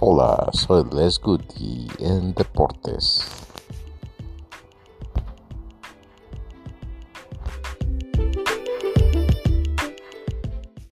Hola, soy Les Guti en Deportes.